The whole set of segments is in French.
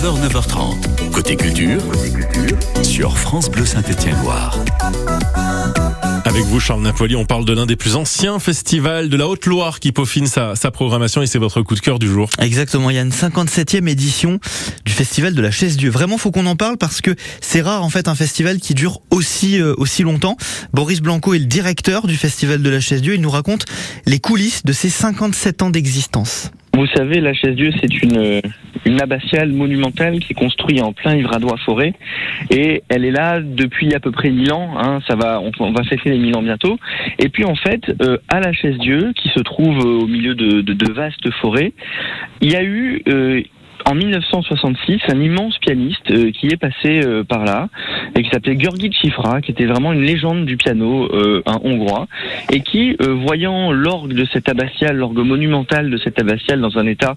9h, 9h30. Côté culture, sur France Bleu Saint-Étienne-Loire. Avec vous, Charles Napoli, on parle de l'un des plus anciens festivals de la Haute-Loire qui peaufine sa, sa programmation et c'est votre coup de cœur du jour. Exactement, il y a une 57e édition du festival de la Chaise Dieu. Vraiment, faut qu'on en parle parce que c'est rare en fait un festival qui dure aussi euh, aussi longtemps. Boris Blanco est le directeur du festival de la Chaise Dieu. Il nous raconte les coulisses de ces 57 ans d'existence. Vous savez, la chaise Dieu, c'est une, une abbatiale monumentale qui est construite en plein Livradois forêt. Et elle est là depuis à peu près 1000 ans. Hein, ça va, on, va fêter les 1000 ans bientôt. Et puis en fait, euh, à la chaise Dieu, qui se trouve au milieu de, de, de vastes forêts, il y a eu... Euh, en 1966, un immense pianiste euh, qui est passé euh, par là et qui s'appelait Georgi Chifra, qui était vraiment une légende du piano, euh, un hongrois, et qui, voyant l'orgue de cette abbatiale, l'orgue monumentale de cette abbatiale dans un état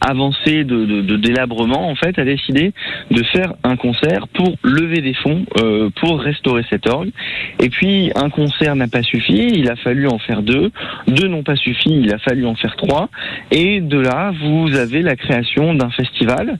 avancé de, de, de, délabrement, en fait, a décidé de faire un concert pour lever des fonds pour restaurer cet orgue. Et puis, un concert n'a pas suffi, il a fallu en faire deux. Deux n'ont pas suffi, il a fallu en faire trois. Et de là, vous avez la création d'un festival.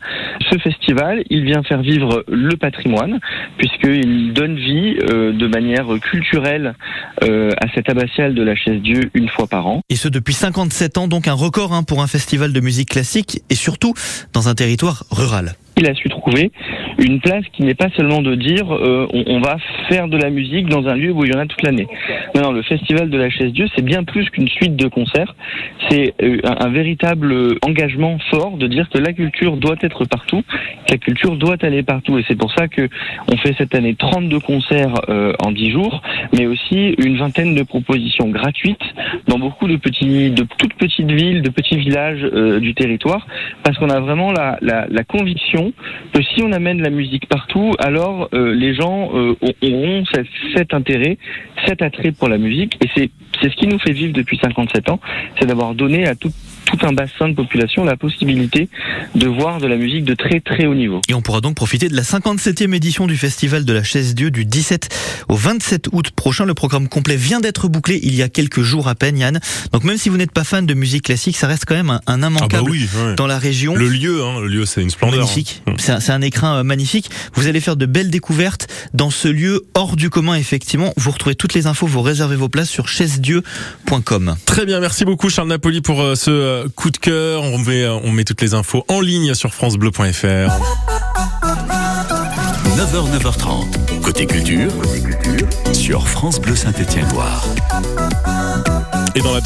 Ce festival, il vient faire vivre le patrimoine, puisqu'il donne vie euh, de manière culturelle euh, à cette abbatiale de la Chaise-Dieu une fois par an. Et ce depuis 57 ans, donc un record hein, pour un festival de musique classique, et surtout dans un territoire rural il a su trouver une place qui n'est pas seulement de dire euh, on, va faire de la musique dans un lieu où il y en a toute l'année. Non, non, le festival de la chaise Dieu, c'est bien plus qu'une suite de concerts. C'est euh, un, un, véritable engagement fort de dire que la culture doit être partout, que la culture doit aller partout. Et c'est pour ça que on fait cette année 32 concerts euh, en 10 jours, mais aussi une vingtaine de propositions gratuites dans beaucoup de petits, de toutes petites villes, de petits villages euh, du territoire, parce qu'on a vraiment la, la, la conviction que si on amène la musique partout, alors euh, les gens euh, auront cet, cet, intérêt, cet attrait pour la musique. Et c'est ce qui nous fait vivre depuis 57 ans, c'est d'avoir donné à tout, tout un bassin de population la possibilité de voir de la musique de très très haut niveau. Et on pourra donc profiter de la 57e édition du Festival de la Chaise Dieu du 17 au 27 août prochain. Le programme complet vient d'être bouclé il y a quelques jours à peine, Yann. Donc même si vous n'êtes pas fan de musique classique, ça reste quand même un, un immanquable ah bah oui, ouais. dans la région. Le lieu, hein, le lieu, c'est une splendeur. Magnifique. Hein. C'est un, un, écrin euh, magnifique. Vous allez faire de belles découvertes dans ce lieu hors du commun, effectivement. Vous retrouvez toutes les infos, vous réservez vos places sur chaisedieu.com. Très bien, merci beaucoup Charles Napoli pour euh, ce euh, coup de cœur. On met, euh, on met toutes les infos en ligne sur francebleu.fr. 9h, 9h30. Côté culture, Côté culture sur France Bleu Saint-Étienne-Loire. Et dans la